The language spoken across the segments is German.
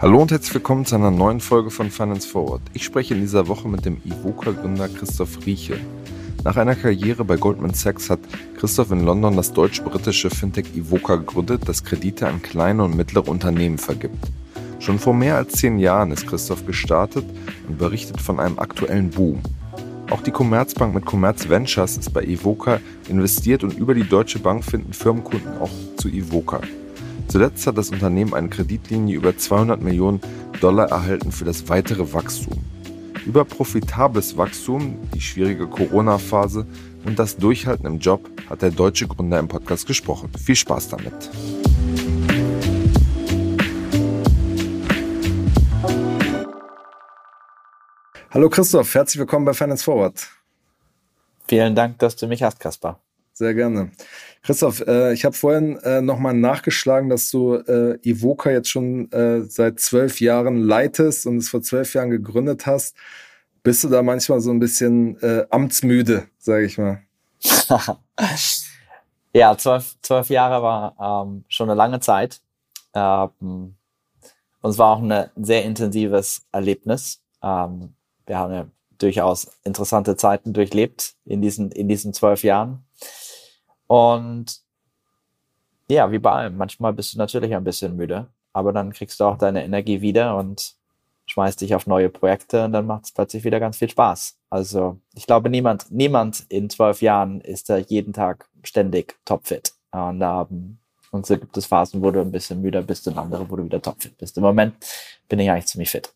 Hallo und herzlich willkommen zu einer neuen Folge von Finance Forward. Ich spreche in dieser Woche mit dem Ivoca-Gründer Christoph Rieche. Nach einer Karriere bei Goldman Sachs hat Christoph in London das deutsch-britische Fintech Ivoca gegründet, das Kredite an kleine und mittlere Unternehmen vergibt. Schon vor mehr als zehn Jahren ist Christoph gestartet und berichtet von einem aktuellen Boom. Auch die Commerzbank mit Commerz Ventures ist bei Ivoca investiert und über die Deutsche Bank finden Firmenkunden auch zu Ivoca. Zuletzt hat das Unternehmen eine Kreditlinie über 200 Millionen Dollar erhalten für das weitere Wachstum. Über profitables Wachstum, die schwierige Corona-Phase und das Durchhalten im Job hat der deutsche Gründer im Podcast gesprochen. Viel Spaß damit. Hallo Christoph, herzlich willkommen bei Finance Forward. Vielen Dank, dass du mich hast, Kaspar. Sehr gerne. Christoph, äh, ich habe vorhin äh, nochmal nachgeschlagen, dass du äh, Ivoca jetzt schon äh, seit zwölf Jahren leitest und es vor zwölf Jahren gegründet hast. Bist du da manchmal so ein bisschen äh, amtsmüde, sage ich mal? ja, zwölf, zwölf Jahre war ähm, schon eine lange Zeit. Ähm, und es war auch ein sehr intensives Erlebnis. Ähm, wir haben ja durchaus interessante Zeiten durchlebt in diesen, in diesen zwölf Jahren. Und ja, wie bei allem, manchmal bist du natürlich ein bisschen müde, aber dann kriegst du auch deine Energie wieder und schmeißt dich auf neue Projekte und dann macht es plötzlich wieder ganz viel Spaß. Also ich glaube, niemand, niemand in zwölf Jahren ist da jeden Tag ständig topfit. Und, ähm, und so gibt es Phasen, wo du ein bisschen müder bist und andere, wo du wieder topfit bist. Im Moment bin ich eigentlich ziemlich fit.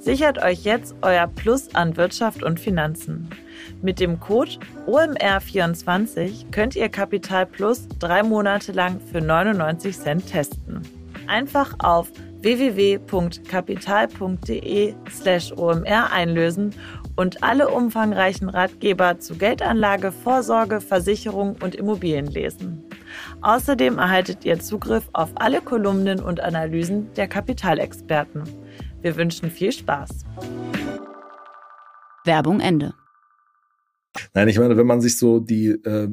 Sichert euch jetzt euer Plus an Wirtschaft und Finanzen. Mit dem Code OMR24 könnt ihr Kapital Plus drei Monate lang für 99 Cent testen. Einfach auf www.kapital.de slash OMR einlösen und alle umfangreichen Ratgeber zu Geldanlage, Vorsorge, Versicherung und Immobilien lesen. Außerdem erhaltet ihr Zugriff auf alle Kolumnen und Analysen der Kapitalexperten. Wir wünschen viel Spaß. Werbung Ende. Nein, ich meine, wenn man sich so die äh,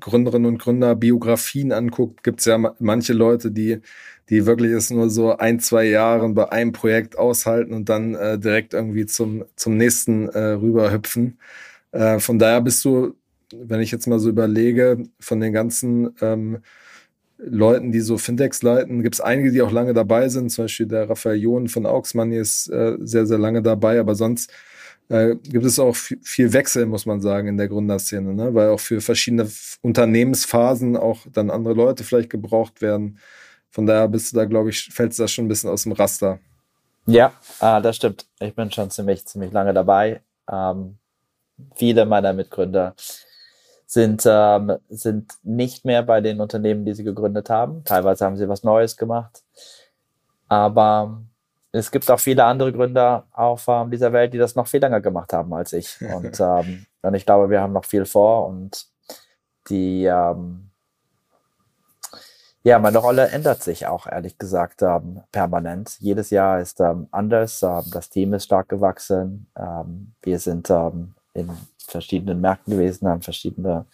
Gründerinnen und Gründer Biografien anguckt, gibt es ja manche Leute, die, die wirklich es nur so ein, zwei Jahre bei einem Projekt aushalten und dann äh, direkt irgendwie zum, zum nächsten äh, rüberhüpfen. Äh, von daher bist du, wenn ich jetzt mal so überlege, von den ganzen ähm, Leuten, die so Fintechs leiten, gibt es einige, die auch lange dabei sind. Zum Beispiel der Raphael John von Auxmoney ist äh, sehr, sehr lange dabei, aber sonst äh, gibt es auch viel Wechsel, muss man sagen, in der Gründerszene, ne? weil auch für verschiedene Unternehmensphasen auch dann andere Leute vielleicht gebraucht werden. Von daher bist du da, glaube ich, fällt das schon ein bisschen aus dem Raster. Ja, ah, das stimmt. Ich bin schon ziemlich, ziemlich lange dabei. Ähm, viele meiner Mitgründer sind, ähm, sind nicht mehr bei den Unternehmen, die sie gegründet haben. Teilweise haben sie was Neues gemacht. Aber es gibt auch viele andere Gründer auf ähm, dieser Welt, die das noch viel länger gemacht haben als ich. Und, ähm, und ich glaube, wir haben noch viel vor und die, ähm, ja, meine Rolle ändert sich auch, ehrlich gesagt, ähm, permanent. Jedes Jahr ist ähm, anders. Ähm, das Team ist stark gewachsen. Ähm, wir sind ähm, in verschiedenen Märkten gewesen, haben verschiedene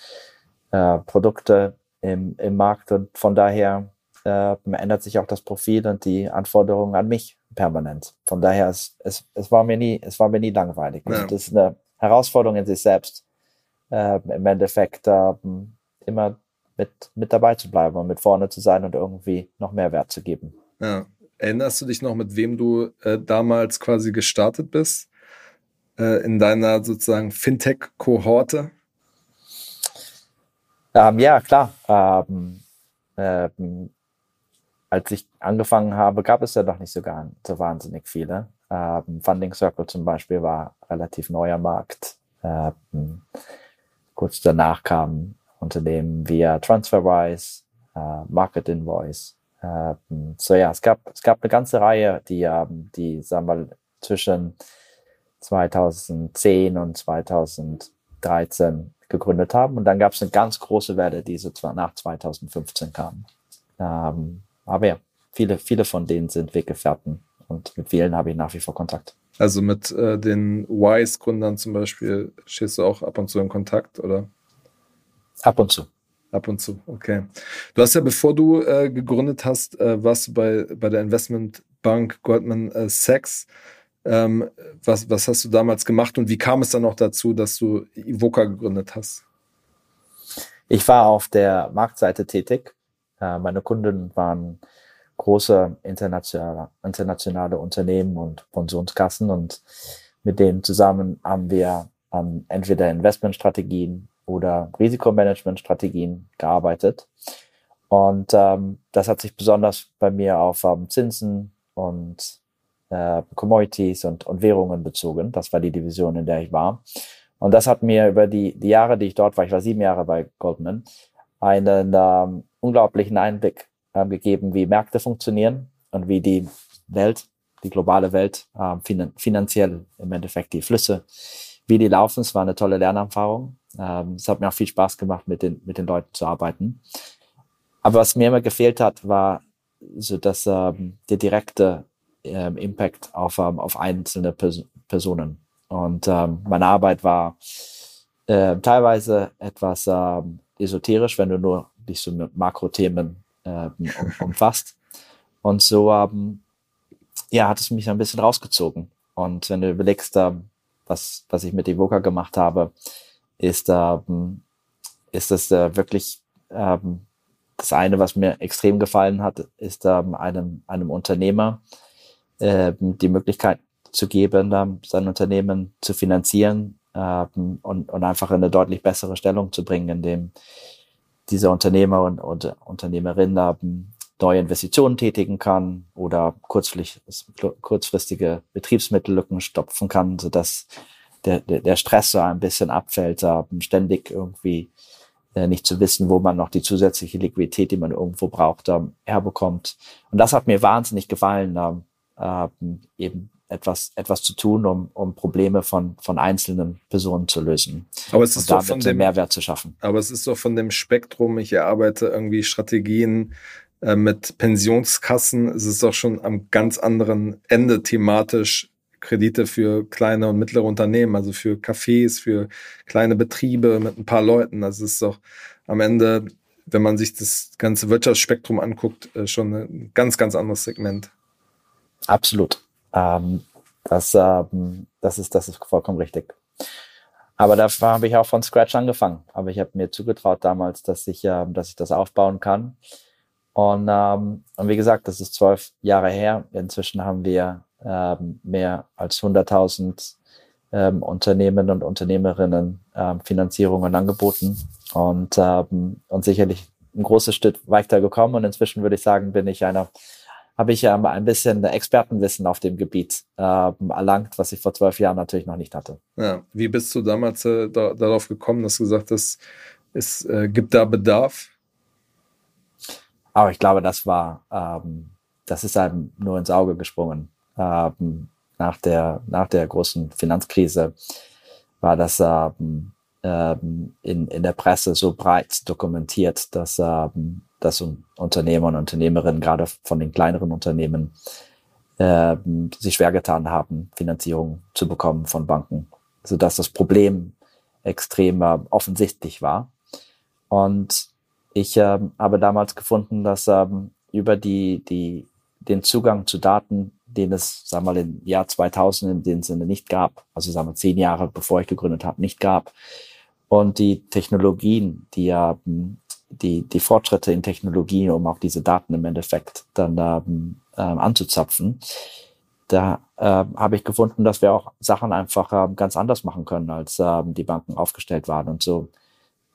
äh, Produkte im, im Markt und von daher äh, ändert sich auch das Profil und die Anforderungen an mich permanent. Von daher, es, es, es, war, mir nie, es war mir nie langweilig. Ja. das ist eine Herausforderung in sich selbst, äh, im Endeffekt äh, immer mit, mit dabei zu bleiben und mit vorne zu sein und irgendwie noch mehr Wert zu geben. Ja. Erinnerst du dich noch, mit wem du äh, damals quasi gestartet bist? Äh, in deiner sozusagen Fintech-Kohorte? Ähm, ja, klar. Ähm, ähm, als ich angefangen habe, gab es ja noch nicht so, gar, so wahnsinnig viele. Ähm, Funding Circle zum Beispiel war relativ neuer Markt. Ähm, kurz danach kamen Unternehmen wie TransferWise, äh, Market Invoice. Ähm, so ja, es gab, es gab eine ganze Reihe, die, die sagen wir mal, zwischen 2010 und 2013 gegründet haben. Und dann gab es eine ganz große Welle, die so nach 2015 kam. Ähm, aber ja, viele, viele von denen sind Weggefährten und mit vielen habe ich nach wie vor Kontakt. Also mit äh, den Wise-Gründern zum Beispiel stehst du auch ab und zu in Kontakt, oder? Ab und zu. Ab und zu, okay. Du hast ja, bevor du äh, gegründet hast, äh, warst du bei, bei der Investmentbank Goldman äh, Sachs. Ähm, was, was hast du damals gemacht und wie kam es dann auch dazu, dass du Ivoca gegründet hast? Ich war auf der Marktseite tätig. Äh, meine Kunden waren große internationale, internationale Unternehmen und Pensionskassen und mit denen zusammen haben wir an entweder Investmentstrategien oder Risikomanagementstrategien gearbeitet. Und ähm, das hat sich besonders bei mir auf ähm, Zinsen und äh, Commodities und, und Währungen bezogen. Das war die Division, in der ich war. Und das hat mir über die, die Jahre, die ich dort war, ich war sieben Jahre bei Goldman, einen ähm, unglaublichen Einblick ähm, gegeben, wie Märkte funktionieren und wie die Welt, die globale Welt, ähm, finan finanziell im Endeffekt die Flüsse, wie die laufen. Es war eine tolle Lernerfahrung. Ähm, es hat mir auch viel Spaß gemacht, mit den, mit den Leuten zu arbeiten. Aber was mir immer gefehlt hat, war so dass ähm, der direkte ähm, Impact auf, ähm, auf einzelne Pers Personen. Und ähm, meine Arbeit war äh, teilweise etwas ähm, esoterisch, wenn du nur dich so mit Makrothemen äh, um, umfasst. Und so ähm, ja, hat es mich ein bisschen rausgezogen. Und wenn du überlegst, ähm, was, was ich mit Evoca gemacht habe, ist, ähm, ist das äh, wirklich ähm, das eine, was mir extrem gefallen hat, ist ähm, einem, einem Unternehmer ähm, die Möglichkeit zu geben, sein Unternehmen zu finanzieren ähm, und, einfach in eine deutlich bessere Stellung zu bringen, indem dieser Unternehmer und, und Unternehmerin ähm, neue Investitionen tätigen kann oder kurzfristige Betriebsmittellücken stopfen kann, sodass der, Stress so ein bisschen abfällt, ständig irgendwie äh, nicht zu wissen, wo man noch die zusätzliche Liquidität, die man irgendwo braucht, herbekommt. Und das hat mir wahnsinnig gefallen, ähm, eben etwas, etwas zu tun, um, um Probleme von, von einzelnen Personen zu lösen. Aber es ist und doch von dem Mehrwert zu schaffen. Aber es ist doch von dem Spektrum, ich erarbeite irgendwie Strategien äh, mit Pensionskassen, es ist doch schon am ganz anderen Ende thematisch Kredite für kleine und mittlere Unternehmen, also für Cafés, für kleine Betriebe mit ein paar Leuten. Also es ist doch am Ende, wenn man sich das ganze Wirtschaftsspektrum anguckt, äh, schon ein ganz, ganz anderes Segment. Absolut. Ähm, das, ähm, das, ist, das ist vollkommen richtig. Aber da habe ich auch von Scratch angefangen. Aber ich habe mir zugetraut damals, dass ich, ähm, dass ich das aufbauen kann. Und, ähm, und wie gesagt, das ist zwölf Jahre her. Inzwischen haben wir ähm, mehr als 100.000 ähm, Unternehmen und Unternehmerinnen ähm, Finanzierungen angeboten und, ähm, und sicherlich ein großes Stück weitergekommen. Und inzwischen würde ich sagen, bin ich einer habe ich ähm, ein bisschen Expertenwissen auf dem Gebiet ähm, erlangt, was ich vor zwölf Jahren natürlich noch nicht hatte. Ja, wie bist du damals äh, da, darauf gekommen, dass du gesagt hast, es äh, gibt da Bedarf? Aber ich glaube, das war, ähm, das ist einem nur ins Auge gesprungen. Ähm, nach der, nach der großen Finanzkrise war das ähm, ähm, in, in der Presse so breit dokumentiert, dass ähm, dass Unternehmer und Unternehmerinnen, gerade von den kleineren Unternehmen, äh, sich schwer getan haben, Finanzierung zu bekommen von Banken, sodass das Problem extrem äh, offensichtlich war. Und ich äh, habe damals gefunden, dass ähm, über die, die, den Zugang zu Daten, den es, sagen wir mal, im Jahr 2000 in dem Sinne nicht gab, also sagen wir zehn Jahre bevor ich gegründet habe, nicht gab, und die Technologien, die ähm, die, die Fortschritte in Technologie, um auch diese Daten im Endeffekt dann ähm, ähm, anzuzapfen. Da äh, habe ich gefunden, dass wir auch Sachen einfach ähm, ganz anders machen können, als ähm, die Banken aufgestellt waren. Und so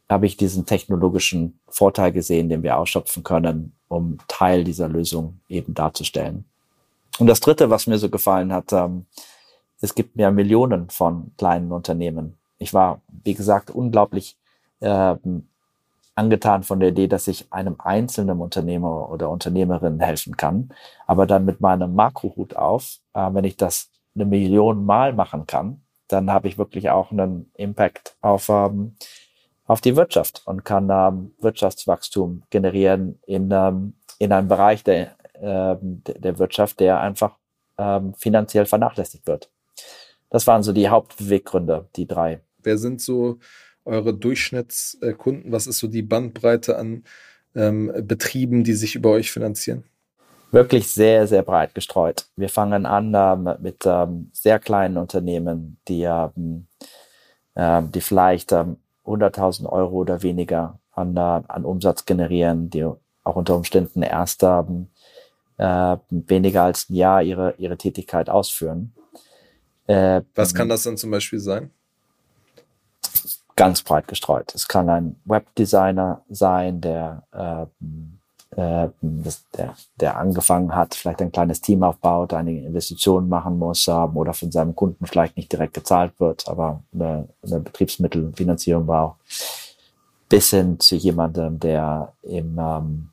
habe ich diesen technologischen Vorteil gesehen, den wir ausschöpfen können, um Teil dieser Lösung eben darzustellen. Und das Dritte, was mir so gefallen hat, ähm, es gibt mir Millionen von kleinen Unternehmen. Ich war, wie gesagt, unglaublich ähm, angetan von der Idee, dass ich einem einzelnen Unternehmer oder Unternehmerin helfen kann, aber dann mit meinem Makrohut auf, äh, wenn ich das eine Million Mal machen kann, dann habe ich wirklich auch einen Impact auf, ähm, auf die Wirtschaft und kann ähm, Wirtschaftswachstum generieren in, ähm, in einem Bereich der, äh, der Wirtschaft, der einfach ähm, finanziell vernachlässigt wird. Das waren so die Hauptbeweggründe, die drei. Wer sind so eure Durchschnittskunden? Was ist so die Bandbreite an ähm, Betrieben, die sich über euch finanzieren? Wirklich sehr, sehr breit gestreut. Wir fangen an ähm, mit ähm, sehr kleinen Unternehmen, die, ähm, äh, die vielleicht ähm, 100.000 Euro oder weniger an, äh, an Umsatz generieren, die auch unter Umständen erst ähm, äh, weniger als ein Jahr ihre, ihre Tätigkeit ausführen. Äh, Was kann das dann zum Beispiel sein? Ganz breit gestreut. Es kann ein Webdesigner sein, der, äh, äh, das, der, der angefangen hat, vielleicht ein kleines Team aufbaut, einige Investitionen machen muss ähm, oder von seinem Kunden vielleicht nicht direkt gezahlt wird, aber eine, eine Betriebsmittelfinanzierung braucht. Bis hin zu jemandem, der im, ähm,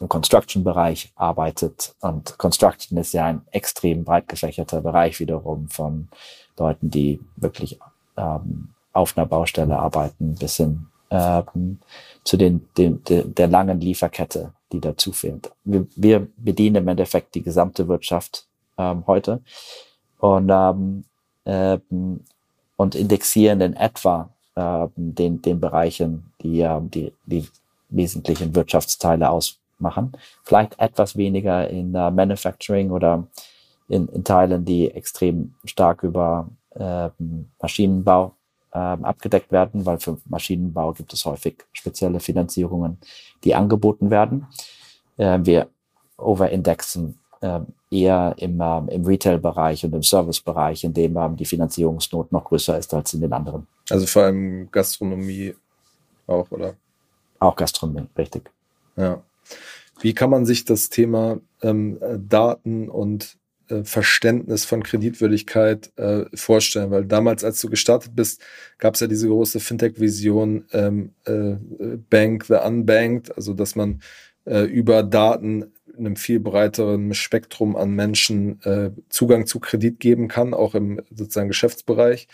im Construction-Bereich arbeitet. Und Construction ist ja ein extrem breit gefächerter Bereich wiederum von Leuten, die wirklich ähm, auf einer Baustelle arbeiten, bis hin ähm, zu den, den, de, der langen Lieferkette, die dazu fehlt. Wir, wir bedienen im Endeffekt die gesamte Wirtschaft ähm, heute und, ähm, ähm, und indexieren in etwa ähm, den, den Bereichen, die, ähm, die, die wesentlichen Wirtschaftsteile ausmachen. Vielleicht etwas weniger in uh, Manufacturing oder in, in Teilen, die extrem stark über äh, Maschinenbau abgedeckt werden, weil für Maschinenbau gibt es häufig spezielle Finanzierungen, die angeboten werden. Äh, wir overindexen äh, eher im, ähm, im Retail-Bereich und im Service-Bereich, in dem ähm, die Finanzierungsnot noch größer ist als in den anderen. Also vor allem Gastronomie auch, oder? Auch Gastronomie, richtig. Ja. Wie kann man sich das Thema ähm, Daten und Verständnis von Kreditwürdigkeit äh, vorstellen? Weil damals, als du gestartet bist, gab es ja diese große Fintech-Vision ähm, äh, Bank the Unbanked, also dass man äh, über Daten einem viel breiteren Spektrum an Menschen äh, Zugang zu Kredit geben kann, auch im sozusagen Geschäftsbereich.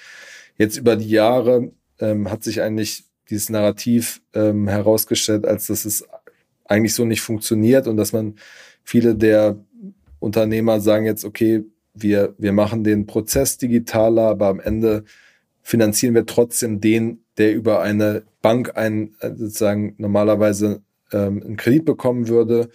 Jetzt über die Jahre ähm, hat sich eigentlich dieses Narrativ ähm, herausgestellt, als dass es eigentlich so nicht funktioniert und dass man viele der Unternehmer sagen jetzt, okay, wir, wir machen den Prozess digitaler, aber am Ende finanzieren wir trotzdem den, der über eine Bank ein, äh, sozusagen normalerweise ähm, einen Kredit bekommen würde.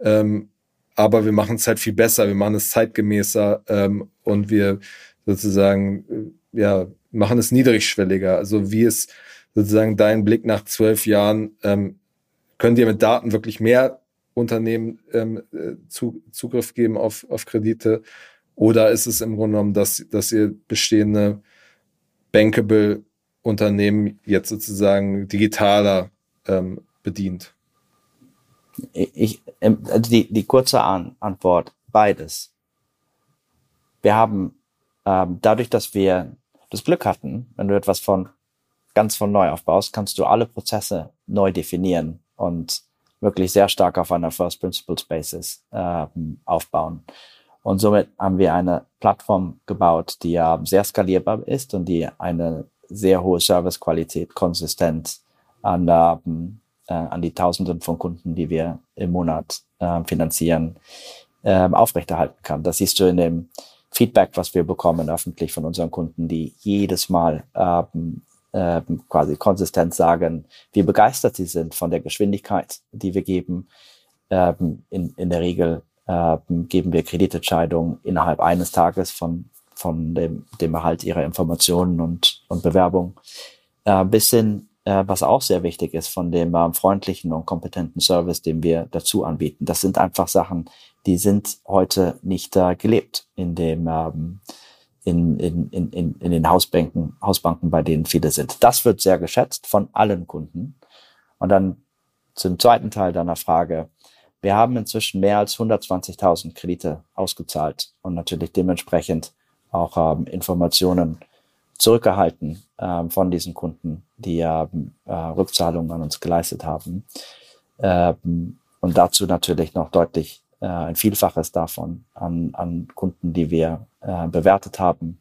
Ähm, aber wir machen es halt viel besser, wir machen es zeitgemäßer ähm, und wir sozusagen äh, ja machen es niedrigschwelliger. Also wie ist sozusagen dein Blick nach zwölf Jahren? Ähm, könnt ihr mit Daten wirklich mehr Unternehmen ähm, äh, zu, Zugriff geben auf, auf Kredite? Oder ist es im Grunde genommen, dass, dass ihr bestehende bankable Unternehmen jetzt sozusagen digitaler ähm, bedient? Ich, ähm, also die, die kurze An Antwort, beides. Wir haben ähm, dadurch, dass wir das Glück hatten, wenn du etwas von ganz von neu aufbaust, kannst du alle Prozesse neu definieren und wirklich sehr stark auf einer First Principles Basis äh, aufbauen. Und somit haben wir eine Plattform gebaut, die ja sehr skalierbar ist und die eine sehr hohe Servicequalität konsistent an, äh, an die Tausenden von Kunden, die wir im Monat äh, finanzieren, äh, aufrechterhalten kann. Das siehst du in dem Feedback, was wir bekommen öffentlich von unseren Kunden, die jedes Mal ähm, äh, quasi konsistent sagen, wie begeistert sie sind von der Geschwindigkeit, die wir geben. Ähm, in, in der Regel ähm, geben wir Kreditentscheidungen innerhalb eines Tages von, von dem, dem Erhalt ihrer Informationen und, und Bewerbung. Äh, bis hin, äh, was auch sehr wichtig ist, von dem äh, freundlichen und kompetenten Service, den wir dazu anbieten. Das sind einfach Sachen, die sind heute nicht äh, gelebt in dem ähm, in, in, in, in den Hausbanken, Hausbanken, bei denen viele sind. Das wird sehr geschätzt von allen Kunden. Und dann zum zweiten Teil deiner Frage. Wir haben inzwischen mehr als 120.000 Kredite ausgezahlt und natürlich dementsprechend auch ähm, Informationen zurückgehalten äh, von diesen Kunden, die äh, Rückzahlungen an uns geleistet haben. Ähm, und dazu natürlich noch deutlich äh, ein Vielfaches davon an, an Kunden, die wir äh, bewertet haben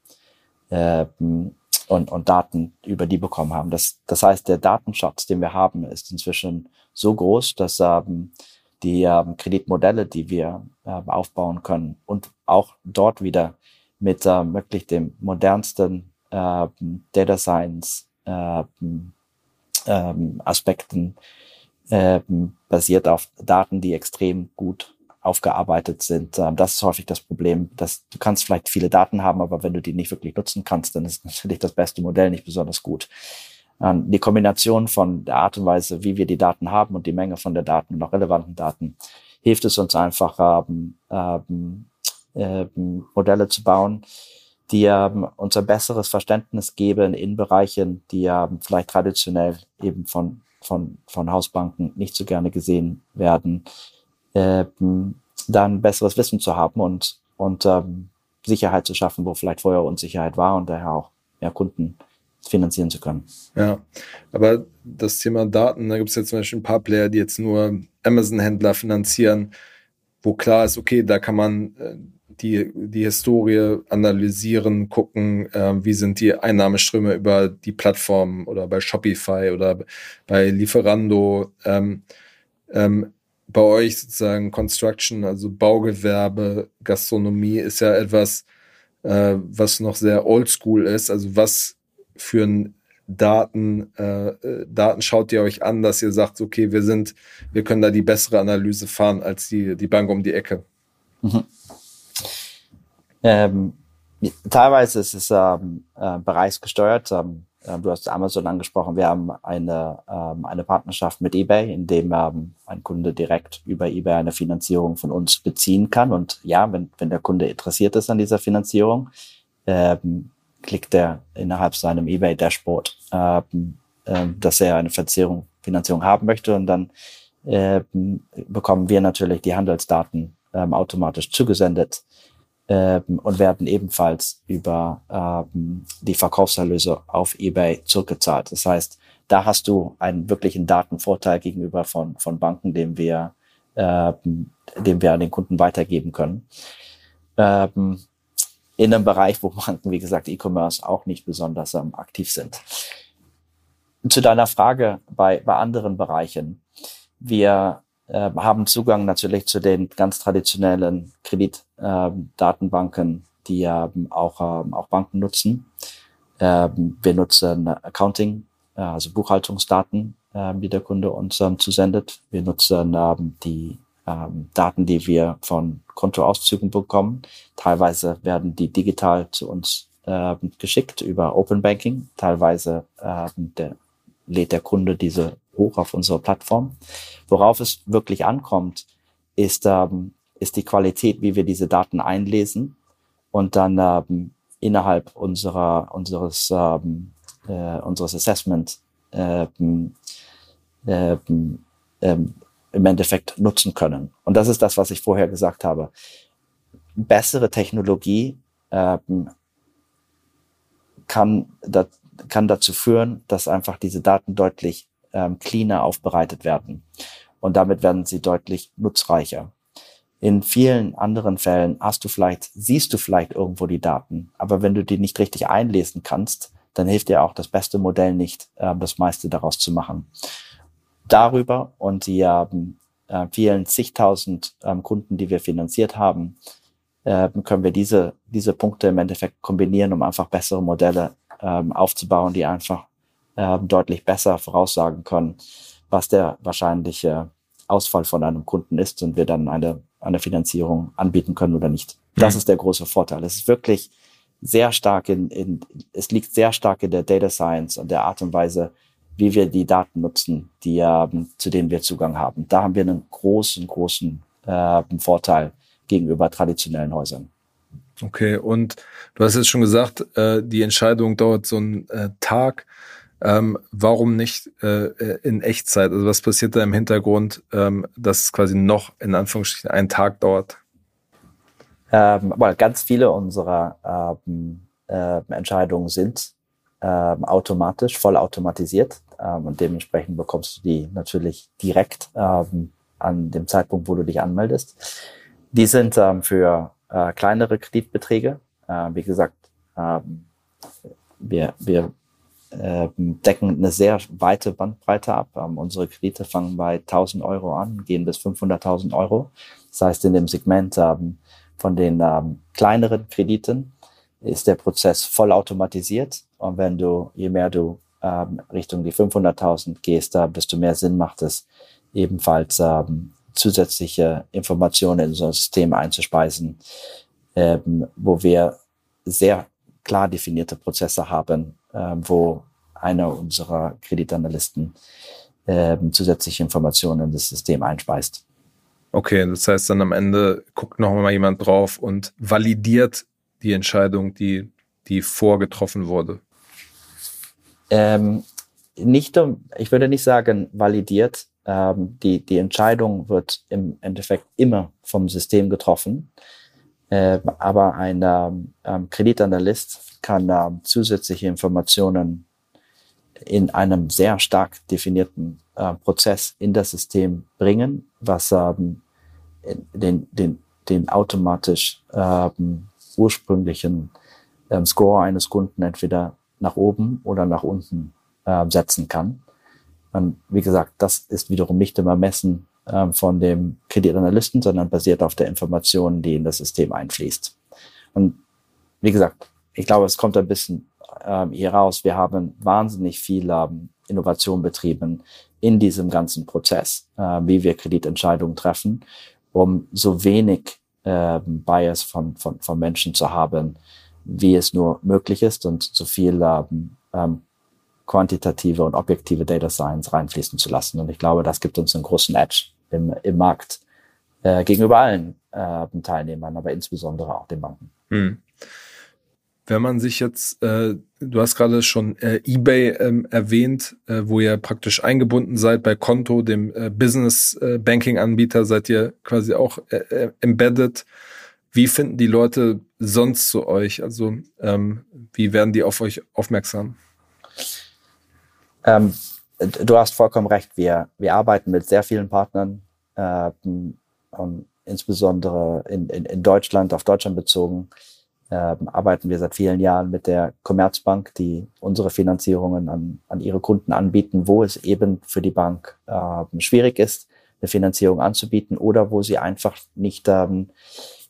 ähm, und, und Daten über die bekommen haben. Das, das heißt, der Datenschatz, den wir haben, ist inzwischen so groß, dass ähm, die ähm, Kreditmodelle, die wir äh, aufbauen können und auch dort wieder mit äh, wirklich dem modernsten äh, Data Science äh, ähm, Aspekten äh, basiert auf Daten, die extrem gut aufgearbeitet sind. Ähm, das ist häufig das Problem, dass du kannst vielleicht viele Daten haben, aber wenn du die nicht wirklich nutzen kannst, dann ist natürlich das beste Modell nicht besonders gut. Ähm, die Kombination von der Art und Weise, wie wir die Daten haben und die Menge von der Daten und auch relevanten Daten, hilft es uns einfach, ähm, ähm, ähm, Modelle zu bauen, die ähm, uns ein besseres Verständnis geben in Bereichen, die ähm, vielleicht traditionell eben von, von, von Hausbanken nicht so gerne gesehen werden, ähm, dann besseres Wissen zu haben und, und ähm, Sicherheit zu schaffen, wo vielleicht vorher Unsicherheit war und daher auch mehr Kunden finanzieren zu können. Ja, aber das Thema Daten, da gibt es jetzt zum Beispiel ein paar Player, die jetzt nur Amazon-Händler finanzieren, wo klar ist, okay, da kann man äh, die, die Historie analysieren, gucken, äh, wie sind die Einnahmeströme über die Plattform oder bei Shopify oder bei Lieferando. Ähm, ähm, bei euch sozusagen Construction, also Baugewerbe, Gastronomie ist ja etwas, äh, was noch sehr oldschool ist. Also was für ein Daten, äh, äh, Daten schaut ihr euch an, dass ihr sagt, okay, wir sind, wir können da die bessere Analyse fahren als die, die Bank um die Ecke? Mhm. Ähm, teilweise ist es ähm, äh, bereichsgesteuert. Ähm, äh, du hast Amazon angesprochen. Wir haben eine, ähm, eine Partnerschaft mit eBay, in dem ähm, ein Kunde direkt über eBay eine Finanzierung von uns beziehen kann. Und ja, wenn, wenn der Kunde interessiert ist an dieser Finanzierung, ähm, klickt er innerhalb seinem eBay-Dashboard, ähm, äh, dass er eine Finanzierung, Finanzierung haben möchte. Und dann äh, bekommen wir natürlich die Handelsdaten ähm, automatisch zugesendet ähm, und werden ebenfalls über ähm, die Verkaufserlöse auf eBay zurückgezahlt. Das heißt, da hast du einen wirklichen Datenvorteil gegenüber von, von Banken, den wir, ähm, den wir an den Kunden weitergeben können. Ähm, in einem Bereich, wo Banken, wie gesagt, E-Commerce auch nicht besonders ähm, aktiv sind. Zu deiner Frage bei, bei anderen Bereichen. Wir äh, haben Zugang natürlich zu den ganz traditionellen Kreditdatenbanken, ähm, die ähm, auch, äh, auch Banken nutzen. Ähm, wir nutzen Accounting, äh, also Buchhaltungsdaten, äh, die der Kunde uns ähm, zusendet. Wir nutzen ähm, die ähm, Daten, die wir von Kontoauszügen bekommen. Teilweise werden die digital zu uns äh, geschickt über Open Banking. Teilweise äh, der, lädt der Kunde diese hoch auf unsere Plattform. Worauf es wirklich ankommt, ist, ähm, ist die Qualität, wie wir diese Daten einlesen und dann ähm, innerhalb unserer, unseres, ähm, äh, unseres Assessment ähm, ähm, im Endeffekt nutzen können. Und das ist das, was ich vorher gesagt habe. Bessere Technologie ähm, kann, da, kann dazu führen, dass einfach diese Daten deutlich ähm, cleaner aufbereitet werden. Und damit werden sie deutlich nutzreicher. In vielen anderen Fällen hast du vielleicht, siehst du vielleicht irgendwo die Daten, aber wenn du die nicht richtig einlesen kannst, dann hilft dir auch das beste Modell nicht, äh, das meiste daraus zu machen darüber und die ähm, äh, vielen zigtausend ähm, Kunden, die wir finanziert haben, äh, können wir diese, diese Punkte im Endeffekt kombinieren, um einfach bessere Modelle ähm, aufzubauen, die einfach äh, deutlich besser voraussagen können, was der wahrscheinliche Ausfall von einem Kunden ist und wir dann eine, eine Finanzierung anbieten können oder nicht. Das mhm. ist der große Vorteil. Es ist wirklich sehr stark in, in, es liegt sehr stark in der Data Science und der Art und Weise, wie wir die Daten nutzen, die, ähm, zu denen wir Zugang haben. Da haben wir einen großen, großen äh, Vorteil gegenüber traditionellen Häusern. Okay, und du hast jetzt schon gesagt, äh, die Entscheidung dauert so einen äh, Tag. Ähm, warum nicht äh, in Echtzeit? Also was passiert da im Hintergrund, ähm, dass es quasi noch in Anführungsstrichen einen Tag dauert? Ähm, aber ganz viele unserer ähm, äh, Entscheidungen sind ähm, automatisch, voll automatisiert ähm, und dementsprechend bekommst du die natürlich direkt ähm, an dem Zeitpunkt, wo du dich anmeldest. Die sind ähm, für äh, kleinere Kreditbeträge. Äh, wie gesagt, ähm, wir, wir äh, decken eine sehr weite Bandbreite ab. Ähm, unsere Kredite fangen bei 1000 Euro an, gehen bis 500.000 Euro. Das heißt, in dem Segment ähm, von den ähm, kleineren Krediten ist der Prozess voll automatisiert. Und wenn du, je mehr du ähm, Richtung die 500.000 gehst, da desto mehr Sinn macht es, ebenfalls ähm, zusätzliche Informationen in unser System einzuspeisen, ähm, wo wir sehr klar definierte Prozesse haben, ähm, wo einer unserer Kreditanalysten ähm, zusätzliche Informationen in das System einspeist. Okay, das heißt dann am Ende guckt noch mal jemand drauf und validiert die Entscheidung, die, die vorgetroffen wurde. Ähm, nicht, ich würde nicht sagen validiert. Ähm, die, die Entscheidung wird im Endeffekt immer vom System getroffen. Äh, aber ein ähm, Kreditanalyst kann äh, zusätzliche Informationen in einem sehr stark definierten äh, Prozess in das System bringen, was ähm, den, den, den automatisch ähm, ursprünglichen ähm, Score eines Kunden entweder nach oben oder nach unten äh, setzen kann. Und wie gesagt, das ist wiederum nicht immer Messen ähm, von dem Kreditanalysten, sondern basiert auf der Information, die in das System einfließt. Und wie gesagt, ich glaube, es kommt ein bisschen ähm, hier raus. Wir haben wahnsinnig viel ähm, Innovation betrieben in diesem ganzen Prozess, äh, wie wir Kreditentscheidungen treffen, um so wenig äh, Bias von, von, von Menschen zu haben, wie es nur möglich ist und so viel ähm, ähm, quantitative und objektive Data Science reinfließen zu lassen. Und ich glaube, das gibt uns einen großen Edge im, im Markt äh, gegenüber allen äh, Teilnehmern, aber insbesondere auch den Banken. Hm. Wenn man sich jetzt, äh, du hast gerade schon äh, eBay ähm, erwähnt, äh, wo ihr praktisch eingebunden seid bei Konto, dem äh, Business äh, Banking Anbieter, seid ihr quasi auch äh, äh, embedded. Wie finden die Leute sonst zu euch? Also ähm, wie werden die auf euch aufmerksam? Ähm, du hast vollkommen recht. Wir, wir arbeiten mit sehr vielen Partnern, äh, und insbesondere in, in, in Deutschland, auf Deutschland bezogen, äh, arbeiten wir seit vielen Jahren mit der Commerzbank, die unsere Finanzierungen an, an ihre Kunden anbieten, wo es eben für die Bank äh, schwierig ist, eine Finanzierung anzubieten oder wo sie einfach nicht ähm,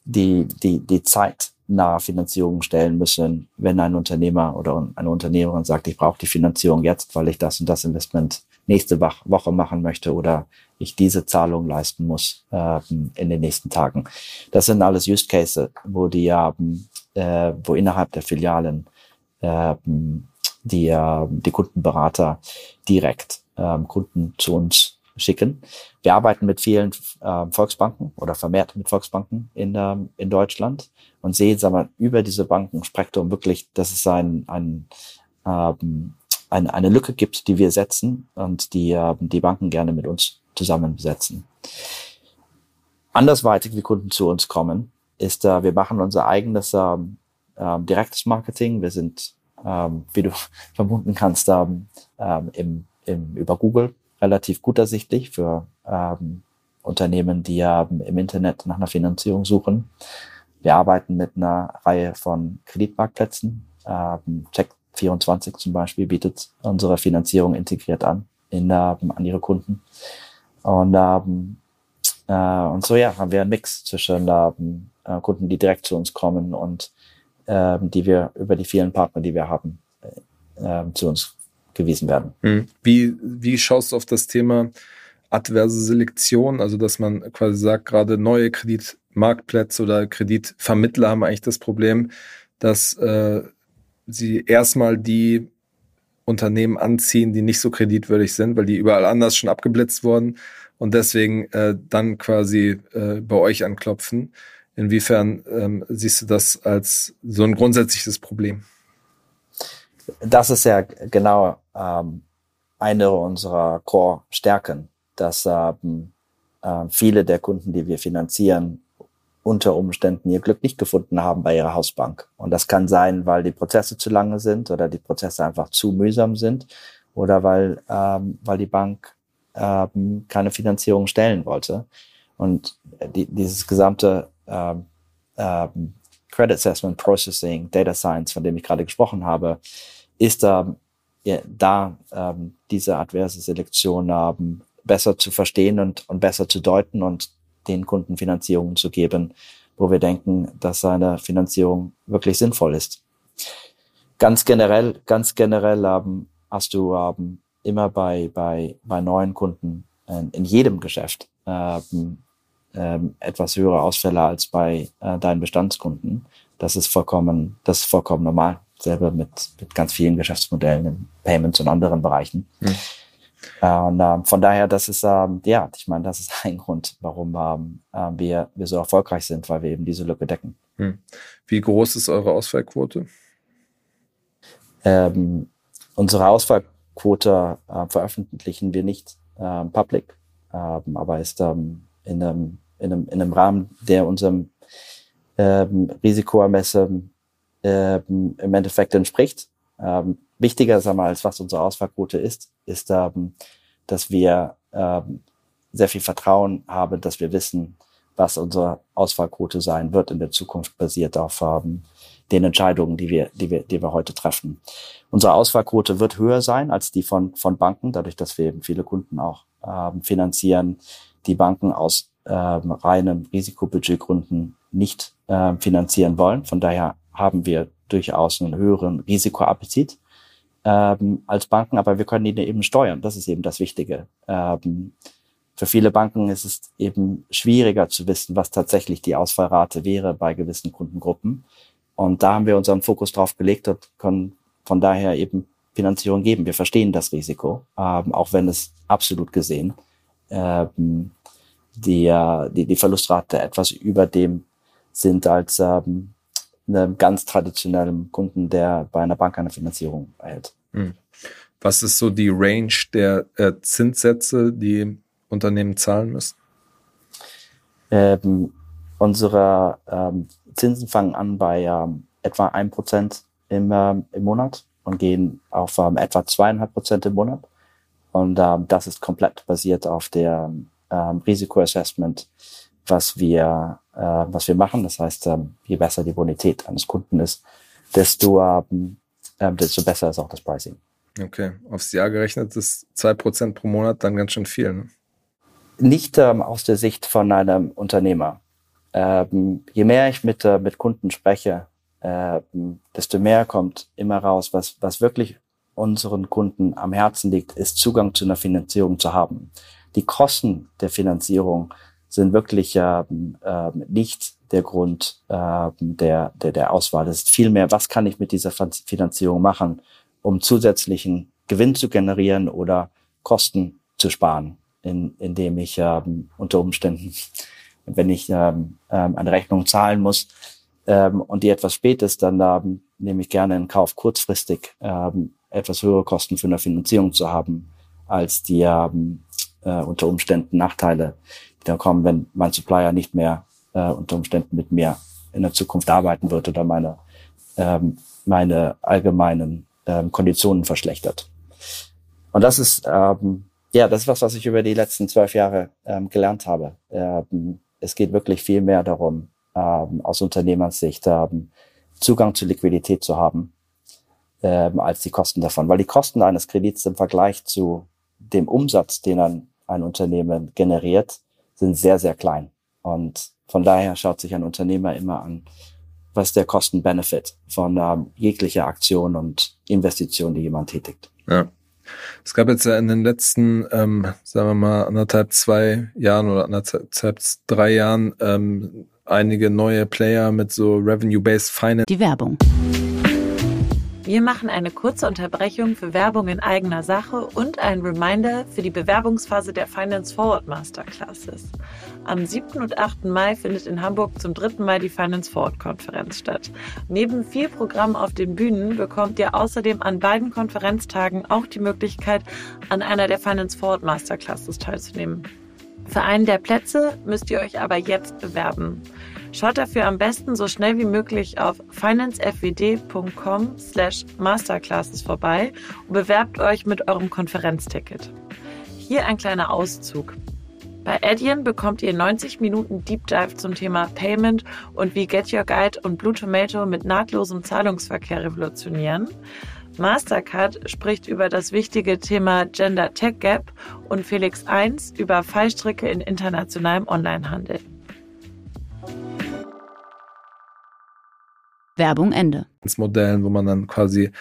die, die, die Zeit nahe Finanzierung stellen müssen, wenn ein Unternehmer oder eine Unternehmerin sagt, ich brauche die Finanzierung jetzt, weil ich das und das Investment nächste Woche machen möchte oder ich diese Zahlung leisten muss äh, in den nächsten Tagen. Das sind alles Use Cases, wo die haben, äh, wo innerhalb der Filialen äh, die, die Kundenberater direkt äh, Kunden zu uns schicken. Wir arbeiten mit vielen äh, Volksbanken oder vermehrt mit Volksbanken in, äh, in Deutschland und sehen, sagen wir, über diese Bankenspektrum wirklich, dass es ein, ein, ähm, eine, eine Lücke gibt, die wir setzen und die, äh, die Banken gerne mit uns zusammen besetzen. Andersweitig, wie Kunden zu uns kommen, ist, äh, wir machen unser eigenes äh, äh, direktes Marketing. Wir sind, ähm, wie du vermuten kannst, ähm, im, im, über Google relativ gut ersichtlich für ähm, Unternehmen, die ähm, im Internet nach einer Finanzierung suchen. Wir arbeiten mit einer Reihe von Kreditmarktplätzen. Ähm, Check24 zum Beispiel bietet unsere Finanzierung integriert an in, ähm, an ihre Kunden. Und, ähm, äh, und so ja, haben wir einen Mix zwischen ähm, äh, Kunden, die direkt zu uns kommen und ähm, die wir über die vielen Partner, die wir haben, äh, äh zu uns gewiesen werden. Hm. Wie, wie schaust du auf das Thema adverse Selektion? Also, dass man quasi sagt, gerade neue Kreditmarktplätze oder Kreditvermittler haben eigentlich das Problem, dass äh, sie erstmal die Unternehmen anziehen, die nicht so kreditwürdig sind, weil die überall anders schon abgeblitzt wurden und deswegen äh, dann quasi äh, bei euch anklopfen. Inwiefern ähm, siehst du das als so ein grundsätzliches Problem? Das ist ja genau ähm, eine unserer Core-Stärken, dass ähm, äh, viele der Kunden, die wir finanzieren, unter Umständen ihr Glück nicht gefunden haben bei ihrer Hausbank. Und das kann sein, weil die Prozesse zu lange sind oder die Prozesse einfach zu mühsam sind oder weil, ähm, weil die Bank ähm, keine Finanzierung stellen wollte. Und die, dieses gesamte ähm, ähm, Credit Assessment Processing, Data Science, von dem ich gerade gesprochen habe, ist da, ja, da ähm, diese adverse Selektion ähm, besser zu verstehen und, und besser zu deuten und den Kunden Finanzierungen zu geben, wo wir denken, dass seine Finanzierung wirklich sinnvoll ist. Ganz generell, ganz generell ähm, hast du ähm, immer bei, bei, bei neuen Kunden in, in jedem Geschäft ähm, ähm, etwas höhere Ausfälle als bei äh, deinen Bestandskunden. Das ist vollkommen, das ist vollkommen normal. Selber mit, mit ganz vielen Geschäftsmodellen in Payments und anderen Bereichen. Mhm. Äh, und äh, von daher, das ist, ähm, ja, ich meine, das ist ein Grund, warum ähm, äh, wir, wir so erfolgreich sind, weil wir eben diese Lücke decken. Hm. Wie groß ist eure Ausfallquote? Ähm, unsere Ausfallquote äh, veröffentlichen wir nicht äh, public, ähm, aber ist ähm, in, einem, in, einem, in einem Rahmen, der unserem ähm, Risikoermessen ähm, im Endeffekt entspricht. Ähm, wichtiger, sagen wir, als was unsere Ausfallquote ist, ist, ähm, dass wir ähm, sehr viel Vertrauen haben, dass wir wissen, was unsere Ausfallquote sein wird in der Zukunft, basiert auf ähm, den Entscheidungen, die wir, die wir, die wir heute treffen. Unsere Ausfallquote wird höher sein als die von, von Banken, dadurch, dass wir eben viele Kunden auch ähm, finanzieren, die Banken aus ähm, reinem Risikobudgetgründen nicht äh, finanzieren wollen. Von daher haben wir durchaus einen höheren Risikoappetit ähm, als Banken, aber wir können ihn eben steuern. Das ist eben das Wichtige. Ähm, für viele Banken ist es eben schwieriger zu wissen, was tatsächlich die Ausfallrate wäre bei gewissen Kundengruppen. Und da haben wir unseren Fokus drauf gelegt und können von daher eben Finanzierung geben. Wir verstehen das Risiko, ähm, auch wenn es absolut gesehen ähm, die, die, die Verlustrate etwas über dem sind als ähm, einem ganz traditionellen Kunden, der bei einer Bank eine Finanzierung erhält. Hm. Was ist so die Range der äh, Zinssätze, die Unternehmen zahlen müssen? Ähm, unsere ähm, Zinsen fangen an bei ähm, etwa ein Prozent im, ähm, im Monat und gehen auf ähm, etwa zweieinhalb Prozent im Monat. Und ähm, das ist komplett basiert auf der ähm, Risikoassessment, was wir, äh, was wir machen. Das heißt, ähm, je besser die Bonität eines Kunden ist, desto, ähm, äh, desto besser ist auch das Pricing. Okay, aufs Jahr gerechnet ist zwei Prozent pro Monat dann ganz schön viel. Ne? Nicht ähm, aus der Sicht von einem Unternehmer. Ähm, je mehr ich mit, äh, mit Kunden spreche, ähm, desto mehr kommt immer raus, was, was wirklich unseren Kunden am Herzen liegt, ist Zugang zu einer Finanzierung zu haben. Die Kosten der Finanzierung sind wirklich äh, äh, nicht der Grund äh, der, der, der Auswahl. Es ist vielmehr, was kann ich mit dieser Finanzierung machen, um zusätzlichen Gewinn zu generieren oder Kosten zu sparen, in, indem ich ähm, unter Umständen, wenn ich ähm, ähm, eine Rechnung zahlen muss ähm, und die etwas spät ist, dann ähm, nehme ich gerne in Kauf, kurzfristig ähm, etwas höhere Kosten für eine Finanzierung zu haben, als die ähm, äh, unter Umständen Nachteile, dann kommen, wenn mein Supplier nicht mehr äh, unter Umständen mit mir in der Zukunft arbeiten wird oder meine, ähm, meine allgemeinen ähm, Konditionen verschlechtert. Und das ist, ähm, ja, das ist was, was ich über die letzten zwölf Jahre ähm, gelernt habe. Ähm, es geht wirklich viel mehr darum, ähm, aus Unternehmersicht ähm, Zugang zu Liquidität zu haben, ähm, als die Kosten davon. Weil die Kosten eines Kredits im Vergleich zu dem Umsatz, den ein, ein Unternehmen generiert, sind sehr, sehr klein. Und von daher schaut sich ein Unternehmer immer an, was der Kosten-Benefit von ähm, jeglicher Aktion und Investition, die jemand tätigt. Ja. Es gab jetzt ja in den letzten, ähm, sagen wir mal, anderthalb, zwei Jahren oder anderthalb, drei Jahren ähm, einige neue Player mit so Revenue-Based Finance. Die Werbung. Wir machen eine kurze Unterbrechung für Werbung in eigener Sache und ein Reminder für die Bewerbungsphase der Finance Forward Masterclasses. Am 7. und 8. Mai findet in Hamburg zum dritten Mal die Finance Forward Konferenz statt. Neben vier Programmen auf den Bühnen bekommt ihr außerdem an beiden Konferenztagen auch die Möglichkeit, an einer der Finance Forward Masterclasses teilzunehmen. Für einen der Plätze müsst ihr euch aber jetzt bewerben. Schaut dafür am besten so schnell wie möglich auf financefwd.com slash masterclasses vorbei und bewerbt euch mit eurem Konferenzticket. Hier ein kleiner Auszug. Bei Adyen bekommt ihr 90 Minuten Deep Dive zum Thema Payment und wie Get Your Guide und Blue Tomato mit nahtlosem Zahlungsverkehr revolutionieren. Mastercard spricht über das wichtige Thema Gender Tech Gap und Felix 1 über Fallstricke in internationalem Onlinehandel. Werbung Ende. Modellen, wo man dann quasi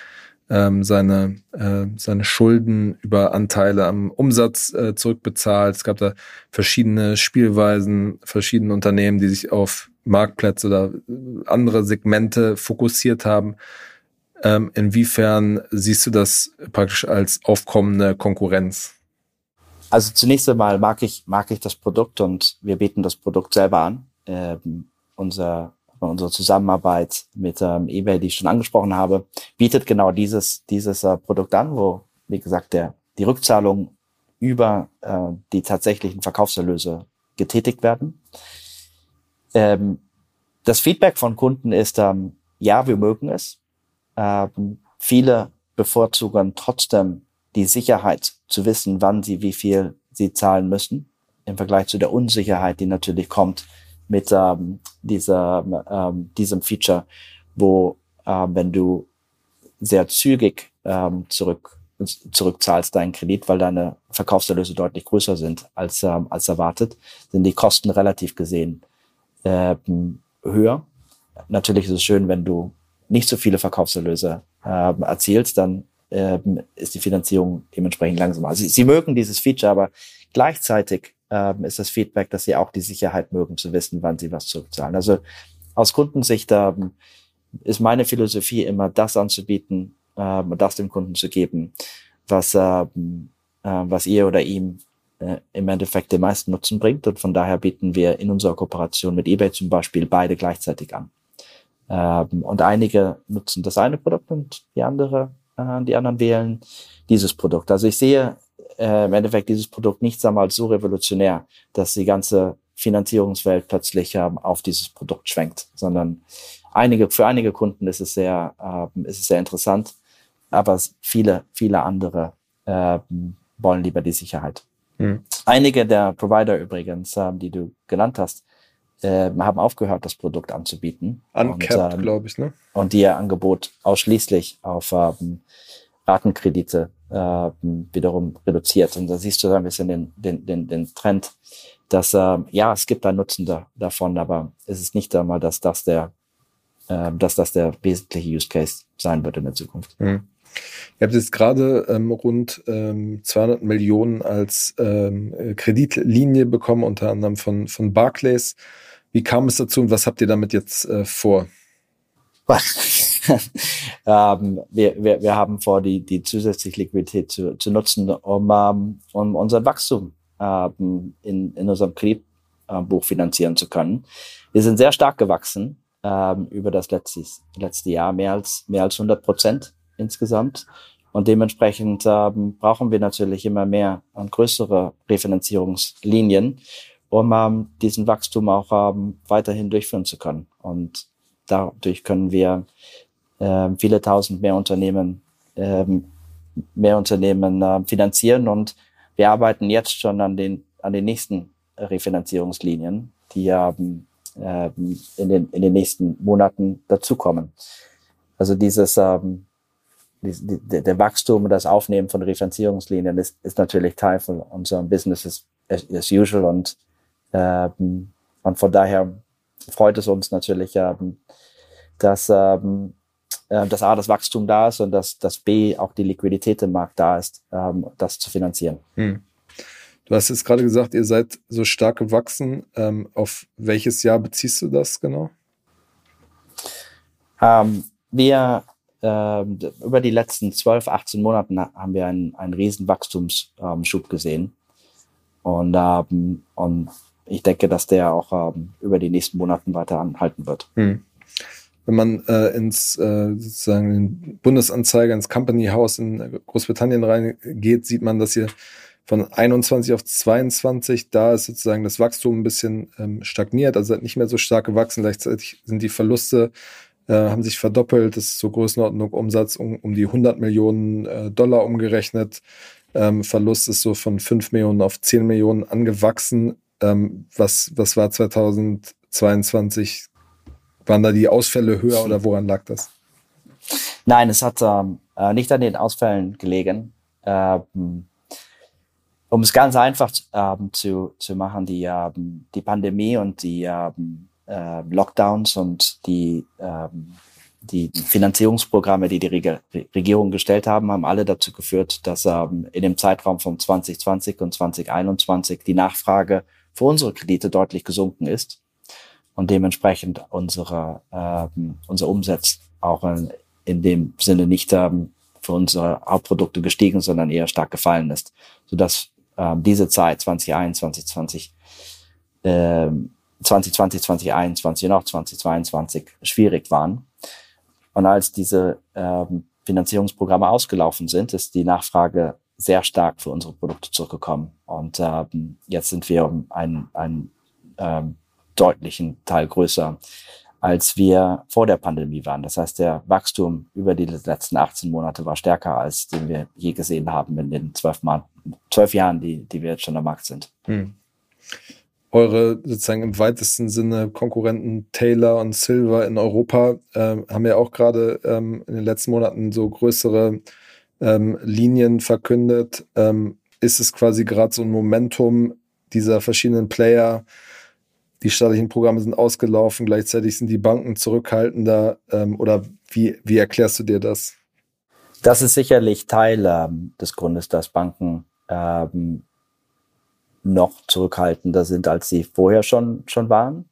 ähm, seine, äh, seine Schulden über Anteile am Umsatz äh, zurückbezahlt. Es gab da verschiedene Spielweisen, verschiedene Unternehmen, die sich auf Marktplätze oder andere Segmente fokussiert haben. Ähm, inwiefern siehst du das praktisch als aufkommende Konkurrenz? Also zunächst einmal mag ich, mag ich das Produkt und wir bieten das Produkt selber an. Ähm, unser unsere Zusammenarbeit mit ähm, eBay, die ich schon angesprochen habe, bietet genau dieses, dieses äh, Produkt an, wo, wie gesagt, der, die Rückzahlung über äh, die tatsächlichen Verkaufserlöse getätigt werden. Ähm, das Feedback von Kunden ist, ähm, ja, wir mögen es. Ähm, viele bevorzugen trotzdem die Sicherheit zu wissen, wann sie wie viel sie zahlen müssen, im Vergleich zu der Unsicherheit, die natürlich kommt, mit ähm, dieser, ähm, diesem Feature, wo ähm, wenn du sehr zügig ähm, zurück zurückzahlst deinen Kredit, weil deine Verkaufserlöse deutlich größer sind als ähm, als erwartet, sind die Kosten relativ gesehen ähm, höher. Natürlich ist es schön, wenn du nicht so viele Verkaufserlöse ähm, erzielst, dann ähm, ist die Finanzierung dementsprechend langsamer. Also sie, sie mögen dieses Feature, aber gleichzeitig ähm, ist das Feedback, dass sie auch die Sicherheit mögen, zu wissen, wann sie was zurückzahlen. Also aus Kundensicht ähm, ist meine Philosophie immer, das anzubieten ähm, und das dem Kunden zu geben, was, ähm, äh, was ihr oder ihm äh, im Endeffekt den meisten Nutzen bringt. Und von daher bieten wir in unserer Kooperation mit eBay zum Beispiel beide gleichzeitig an. Ähm, und einige nutzen das eine Produkt und die andere, äh, die anderen wählen dieses Produkt. Also ich sehe äh, im Endeffekt dieses Produkt nicht einmal so revolutionär, dass die ganze Finanzierungswelt plötzlich ähm, auf dieses Produkt schwenkt, sondern einige, für einige Kunden ist es sehr, äh, ist es sehr interessant, aber viele, viele andere äh, wollen lieber die Sicherheit. Mhm. Einige der Provider übrigens, äh, die du genannt hast, äh, haben aufgehört, das Produkt anzubieten. Uncapped, ähm, glaube ich, ne? Und ihr Angebot ausschließlich auf ähm, Ratenkredite äh, wiederum reduziert. Und da siehst du so ein bisschen den, den, den, den Trend, dass äh, ja, es gibt einen Nutzen da, davon, aber es ist nicht einmal, dass das der, äh, dass das der wesentliche Use Case sein wird in der Zukunft. Mhm. Ihr habt jetzt gerade ähm, rund ähm, 200 Millionen als ähm, Kreditlinie bekommen, unter anderem von, von Barclays. Wie kam es dazu und was habt ihr damit jetzt äh, vor? ähm, wir, wir, wir haben vor, die, die zusätzliche Liquidität zu, zu nutzen, um, ähm, um unser Wachstum ähm, in, in unserem Kreditbuch finanzieren zu können. Wir sind sehr stark gewachsen ähm, über das letzte, letzte Jahr, mehr als, mehr als 100 Prozent insgesamt. Und dementsprechend ähm, brauchen wir natürlich immer mehr und größere Refinanzierungslinien, um ähm, diesen Wachstum auch ähm, weiterhin durchführen zu können. Und dadurch können wir viele tausend mehr Unternehmen, äh, mehr Unternehmen äh, finanzieren und wir arbeiten jetzt schon an den, an den nächsten Refinanzierungslinien, die ähm, in, den, in den nächsten Monaten dazukommen. Also dieses, ähm, die, die, der Wachstum und das Aufnehmen von Refinanzierungslinien ist, ist natürlich Teil von unserem Business as, as usual und, ähm, und von daher freut es uns natürlich, ähm, dass ähm, äh, dass A, das Wachstum da ist und dass, dass B, auch die Liquidität im Markt da ist, ähm, das zu finanzieren. Hm. Du hast jetzt gerade gesagt, ihr seid so stark gewachsen. Ähm, auf welches Jahr beziehst du das genau? Ähm, wir ähm, über die letzten 12, 18 Monaten haben wir einen, einen riesen Wachstumsschub gesehen. Und, ähm, und ich denke, dass der auch ähm, über die nächsten Monaten weiter anhalten wird. Hm wenn man äh, ins äh, sozusagen in Bundesanzeiger, ins Company House in Großbritannien reingeht, sieht man, dass ihr von 21 auf 22, da ist sozusagen das Wachstum ein bisschen ähm, stagniert, also nicht mehr so stark gewachsen. Gleichzeitig sind die Verluste äh, haben sich verdoppelt. Das ist so Größenordnung Umsatz um, um die 100 Millionen äh, Dollar umgerechnet. Ähm, Verlust ist so von 5 Millionen auf 10 Millionen angewachsen. Ähm, was, was war 2022? Waren da die Ausfälle höher oder woran lag das? Nein, es hat ähm, äh, nicht an den Ausfällen gelegen. Ähm, um es ganz einfach ähm, zu, zu machen, die, ähm, die Pandemie und die äh, Lockdowns und die, ähm, die Finanzierungsprogramme, die die Reg Regierung gestellt haben, haben alle dazu geführt, dass in dem Zeitraum von 2020 und 2021 die Nachfrage für unsere Kredite deutlich gesunken ist und dementsprechend unsere, ähm, unser Umsatz auch in, in dem Sinne nicht ähm, für unsere Hauptprodukte gestiegen, sondern eher stark gefallen ist, sodass ähm, diese Zeit 2021, 20, ähm, 2020, 2021 und auch 2022 schwierig waren. Und als diese ähm, Finanzierungsprogramme ausgelaufen sind, ist die Nachfrage sehr stark für unsere Produkte zurückgekommen. Und ähm, jetzt sind wir um einen, einen ähm, deutlichen Teil größer, als wir vor der Pandemie waren. Das heißt, der Wachstum über die letzten 18 Monate war stärker, als den wir je gesehen haben in den zwölf, zwölf Jahren, die, die wir jetzt schon am Markt sind. Hm eure sozusagen im weitesten Sinne Konkurrenten Taylor und Silver in Europa äh, haben ja auch gerade ähm, in den letzten Monaten so größere ähm, Linien verkündet. Ähm, ist es quasi gerade so ein Momentum dieser verschiedenen Player? Die staatlichen Programme sind ausgelaufen, gleichzeitig sind die Banken zurückhaltender. Ähm, oder wie, wie erklärst du dir das? Das ist sicherlich Teil ähm, des Grundes, dass Banken ähm, noch zurückhaltender sind, als sie vorher schon, schon waren.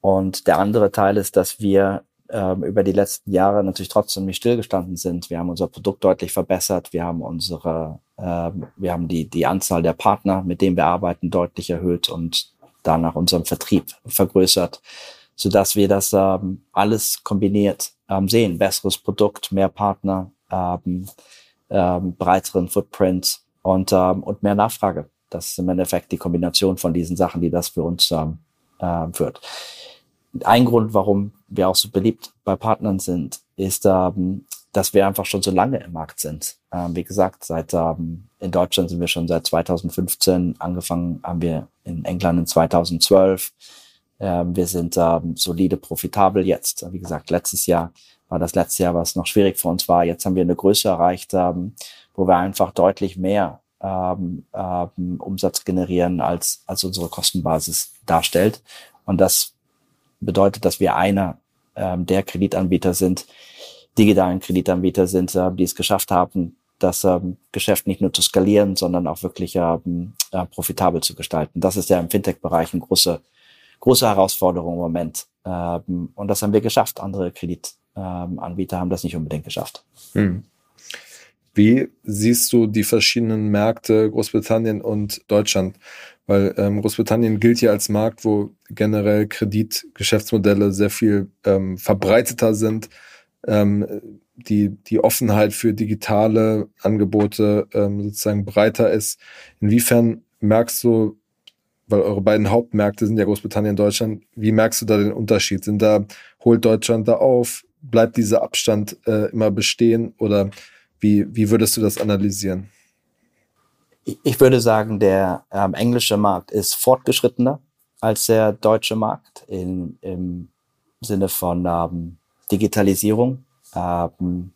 Und der andere Teil ist, dass wir ähm, über die letzten Jahre natürlich trotzdem nicht stillgestanden sind. Wir haben unser Produkt deutlich verbessert. Wir haben unsere, ähm, wir haben die, die Anzahl der Partner, mit denen wir arbeiten, deutlich erhöht und danach unseren Vertrieb vergrößert, sodass wir das ähm, alles kombiniert ähm, sehen. Besseres Produkt, mehr Partner, ähm, ähm, breiteren Footprint und, ähm, und mehr Nachfrage. Das ist im Endeffekt die Kombination von diesen Sachen, die das für uns ähm, äh, führt. Ein Grund, warum wir auch so beliebt bei Partnern sind, ist, ähm, dass wir einfach schon so lange im Markt sind. Ähm, wie gesagt, seit ähm, in Deutschland sind wir schon seit 2015 angefangen, haben wir in England in 2012. Ähm, wir sind ähm, solide profitabel jetzt. Wie gesagt, letztes Jahr war das letzte Jahr, was noch schwierig für uns war. Jetzt haben wir eine Größe erreicht, ähm, wo wir einfach deutlich mehr ähm, ähm, Umsatz generieren, als, als unsere Kostenbasis darstellt. Und das bedeutet, dass wir einer ähm, der Kreditanbieter sind, digitalen Kreditanbieter sind, äh, die es geschafft haben, das ähm, Geschäft nicht nur zu skalieren, sondern auch wirklich ähm, äh, profitabel zu gestalten. Das ist ja im Fintech-Bereich eine große, große Herausforderung im Moment. Ähm, und das haben wir geschafft. Andere Kreditanbieter ähm, haben das nicht unbedingt geschafft. Hm. Wie siehst du die verschiedenen Märkte Großbritannien und Deutschland? Weil ähm, Großbritannien gilt ja als Markt, wo generell Kreditgeschäftsmodelle sehr viel ähm, verbreiteter sind. Ähm, die, die Offenheit für digitale Angebote ähm, sozusagen breiter ist. Inwiefern merkst du, weil eure beiden Hauptmärkte sind ja Großbritannien und Deutschland, wie merkst du da den Unterschied? Sind da, holt Deutschland da auf? Bleibt dieser Abstand äh, immer bestehen oder wie, wie würdest du das analysieren? Ich würde sagen, der ähm, englische Markt ist fortgeschrittener als der deutsche Markt in, im Sinne von ähm, Digitalisierung, ähm,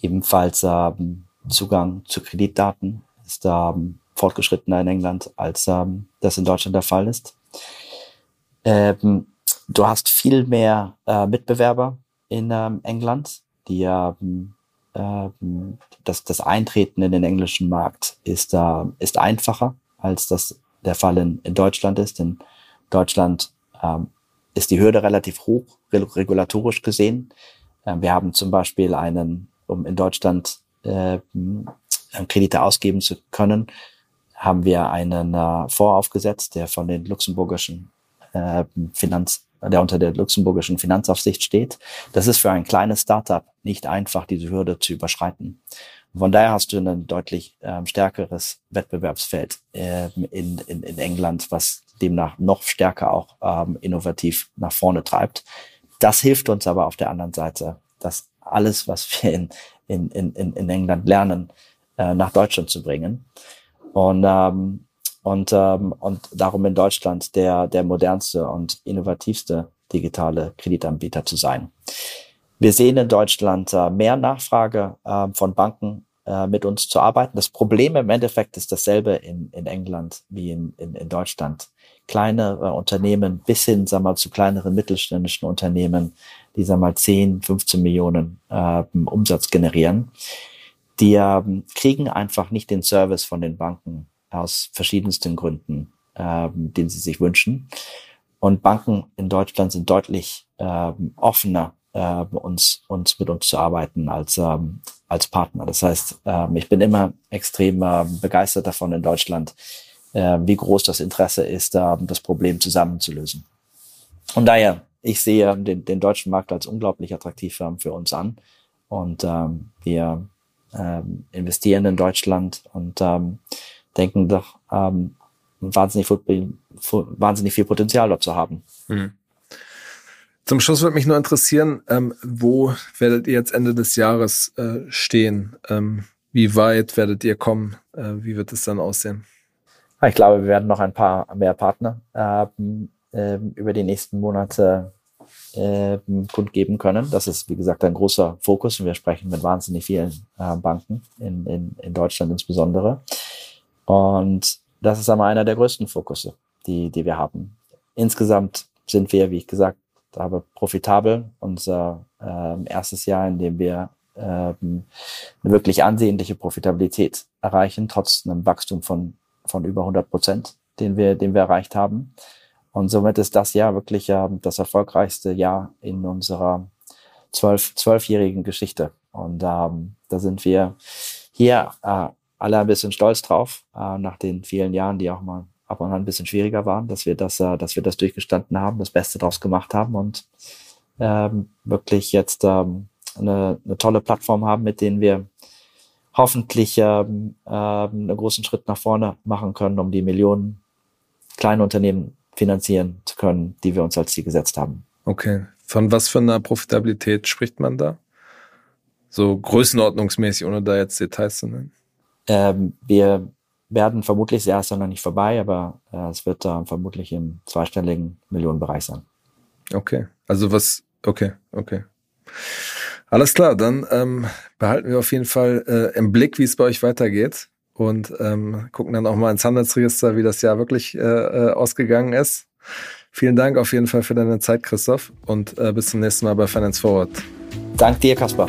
ebenfalls ähm, Zugang zu Kreditdaten ist ähm, fortgeschrittener in England, als ähm, das in Deutschland der Fall ist. Ähm, du hast viel mehr äh, Mitbewerber in ähm, England, die ähm, ähm, das, das Eintreten in den englischen Markt ist, äh, ist einfacher, als das der Fall in, in Deutschland ist. In Deutschland ähm, ist die Hürde relativ hoch, regulatorisch gesehen. Ähm, wir haben zum Beispiel einen, um in Deutschland äh, Kredite ausgeben zu können, haben wir einen äh, Fonds aufgesetzt, der von den luxemburgischen äh, Finanz der unter der luxemburgischen Finanzaufsicht steht. Das ist für ein kleines Startup nicht einfach, diese Hürde zu überschreiten. Von daher hast du ein deutlich ähm, stärkeres Wettbewerbsfeld ähm, in, in, in England, was demnach noch stärker auch ähm, innovativ nach vorne treibt. Das hilft uns aber auf der anderen Seite, dass alles, was wir in, in, in, in England lernen, äh, nach Deutschland zu bringen. Und, ähm, und, ähm, und darum in Deutschland der, der modernste und innovativste digitale Kreditanbieter zu sein. Wir sehen in Deutschland äh, mehr Nachfrage äh, von Banken äh, mit uns zu arbeiten. Das Problem im Endeffekt ist dasselbe in, in England wie in, in, in Deutschland. Kleine äh, Unternehmen bis hin, sag mal, zu kleineren mittelständischen Unternehmen, die, sag mal, 10, 15 Millionen äh, Umsatz generieren, die äh, kriegen einfach nicht den Service von den Banken aus verschiedensten Gründen, äh, den sie sich wünschen. Und Banken in Deutschland sind deutlich äh, offener, äh, uns, uns mit uns zu arbeiten als, ähm, als Partner. Das heißt, äh, ich bin immer extrem äh, begeistert davon in Deutschland, äh, wie groß das Interesse ist, äh, das Problem zusammenzulösen. Und daher, ich sehe den, den deutschen Markt als unglaublich attraktiv ähm, für uns an. Und ähm, wir ähm, investieren in Deutschland und ähm, denken doch, ähm, wahnsinnig, wahnsinnig viel Potenzial dort zu haben. Mhm. Zum Schluss würde mich nur interessieren, ähm, wo werdet ihr jetzt Ende des Jahres äh, stehen? Ähm, wie weit werdet ihr kommen? Äh, wie wird es dann aussehen? Ich glaube, wir werden noch ein paar mehr Partner äh, über die nächsten Monate äh, kundgeben können. Das ist, wie gesagt, ein großer Fokus und wir sprechen mit wahnsinnig vielen äh, Banken in, in, in Deutschland insbesondere. Und das ist aber einer der größten Fokusse, die, die wir haben. Insgesamt sind wir, wie ich gesagt habe, profitabel. Unser äh, erstes Jahr, in dem wir ähm, eine wirklich ansehnliche Profitabilität erreichen, trotz einem Wachstum von, von über 100 Prozent, den wir, den wir erreicht haben. Und somit ist das Jahr wirklich äh, das erfolgreichste Jahr in unserer zwölf, zwölfjährigen Geschichte. Und ähm, da sind wir hier äh, alle ein bisschen stolz drauf, äh, nach den vielen Jahren, die auch mal ab und an ein bisschen schwieriger waren, dass wir das, äh, dass wir das durchgestanden haben, das Beste draus gemacht haben und ähm, wirklich jetzt ähm, eine, eine tolle Plattform haben, mit denen wir hoffentlich ähm, ähm, einen großen Schritt nach vorne machen können, um die Millionen kleinen Unternehmen finanzieren zu können, die wir uns als Ziel gesetzt haben. Okay. Von was für einer Profitabilität spricht man da? So größenordnungsmäßig, ohne da jetzt Details zu nennen. Ähm, wir werden vermutlich, sehr noch nicht vorbei, aber äh, es wird äh, vermutlich im zweistelligen Millionenbereich sein. Okay, also was, okay, okay. Alles klar, dann ähm, behalten wir auf jeden Fall äh, im Blick, wie es bei euch weitergeht und ähm, gucken dann auch mal ins Handelsregister, wie das Jahr wirklich äh, äh, ausgegangen ist. Vielen Dank auf jeden Fall für deine Zeit, Christoph, und äh, bis zum nächsten Mal bei Finance Forward. Dank dir, Kaspar.